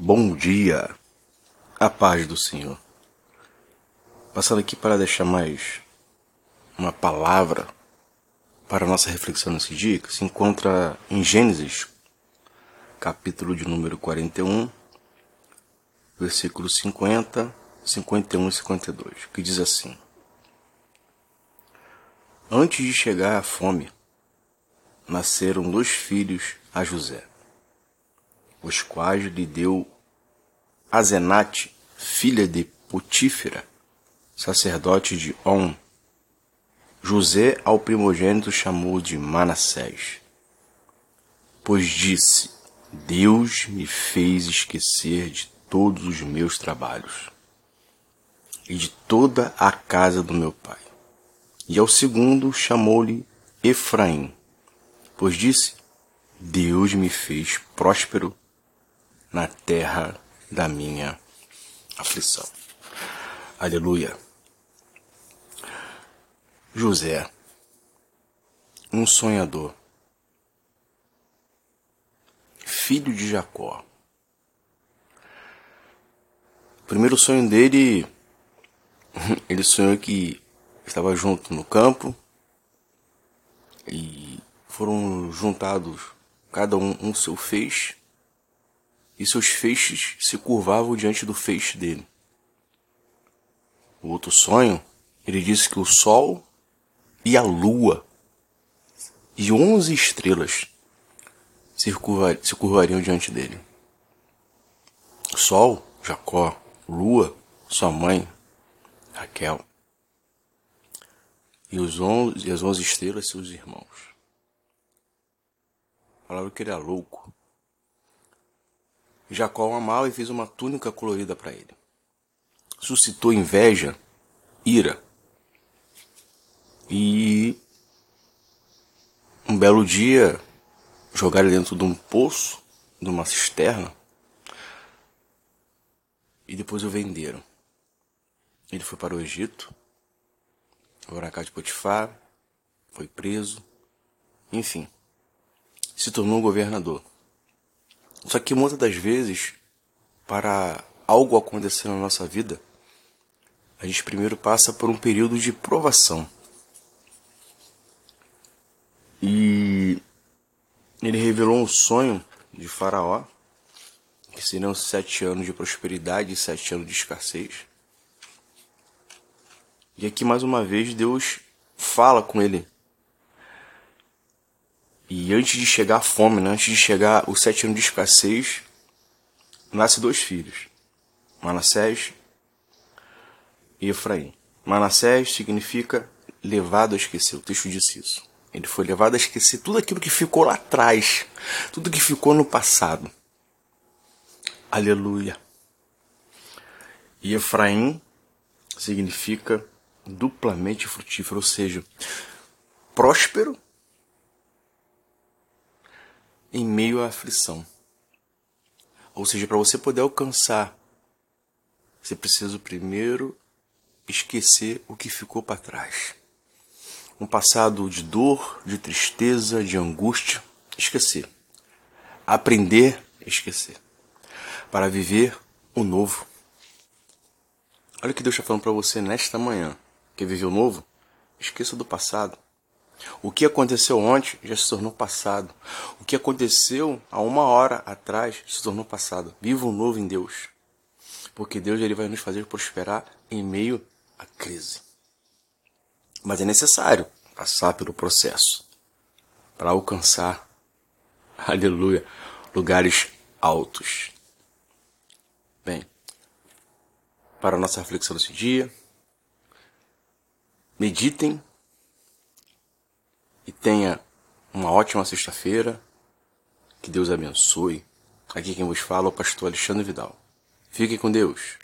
Bom dia, a paz do Senhor. Passando aqui para deixar mais uma palavra para nossa reflexão nesse dia, que se encontra em Gênesis, capítulo de número 41, versículos 50, 51 e 52, que diz assim: Antes de chegar a fome, nasceram dois filhos a José os quais lhe deu Azenate, filha de Potífera, sacerdote de On. José ao primogênito chamou de Manassés, pois disse: Deus me fez esquecer de todos os meus trabalhos e de toda a casa do meu pai. E ao segundo chamou-lhe Efraim, pois disse: Deus me fez próspero na terra da minha aflição. Aleluia. José, um sonhador, filho de Jacó. O primeiro sonho dele, ele sonhou que estava junto no campo e foram juntados cada um um seu feixe e seus feixes se curvavam diante do feixe dele. O outro sonho, ele disse que o sol e a lua e onze estrelas se, curvar, se curvariam diante dele. Sol, Jacó, lua, sua mãe, Raquel. E, os onze, e as onze estrelas, seus irmãos. Falaram que ele era louco. Jacó o amava e fez uma túnica colorida para ele. Suscitou inveja, ira. E um belo dia jogaram dentro de um poço, de uma cisterna, e depois o venderam. Ele foi para o Egito, foi na casa de Potifar, foi preso, enfim, se tornou governador. Só que muitas das vezes, para algo acontecer na nossa vida, a gente primeiro passa por um período de provação. E ele revelou um sonho de Faraó, que seriam sete anos de prosperidade e sete anos de escassez. E aqui mais uma vez Deus fala com ele e antes de chegar a fome, né, antes de chegar os sete anos de escassez, nasce dois filhos, Manassés e Efraim. Manassés significa levado a esquecer, o texto disse isso. Ele foi levado a esquecer tudo aquilo que ficou lá atrás, tudo que ficou no passado. Aleluia. E Efraim significa duplamente frutífero, ou seja, próspero em meio à aflição. Ou seja, para você poder alcançar, você precisa primeiro esquecer o que ficou para trás. Um passado de dor, de tristeza, de angústia, esquecer. Aprender esquecer. Para viver o novo. Olha o que Deus está falando para você nesta manhã. Quer viver o novo? Esqueça do passado. O que aconteceu ontem já se tornou passado. O que aconteceu há uma hora atrás se tornou passado. Viva o novo em Deus. Porque Deus ele vai nos fazer prosperar em meio à crise. Mas é necessário passar pelo processo para alcançar, aleluia, lugares altos. Bem, para a nossa reflexão desse dia, meditem e tenha uma ótima sexta-feira. Que Deus abençoe. Aqui quem vos fala é o pastor Alexandre Vidal. Fiquem com Deus.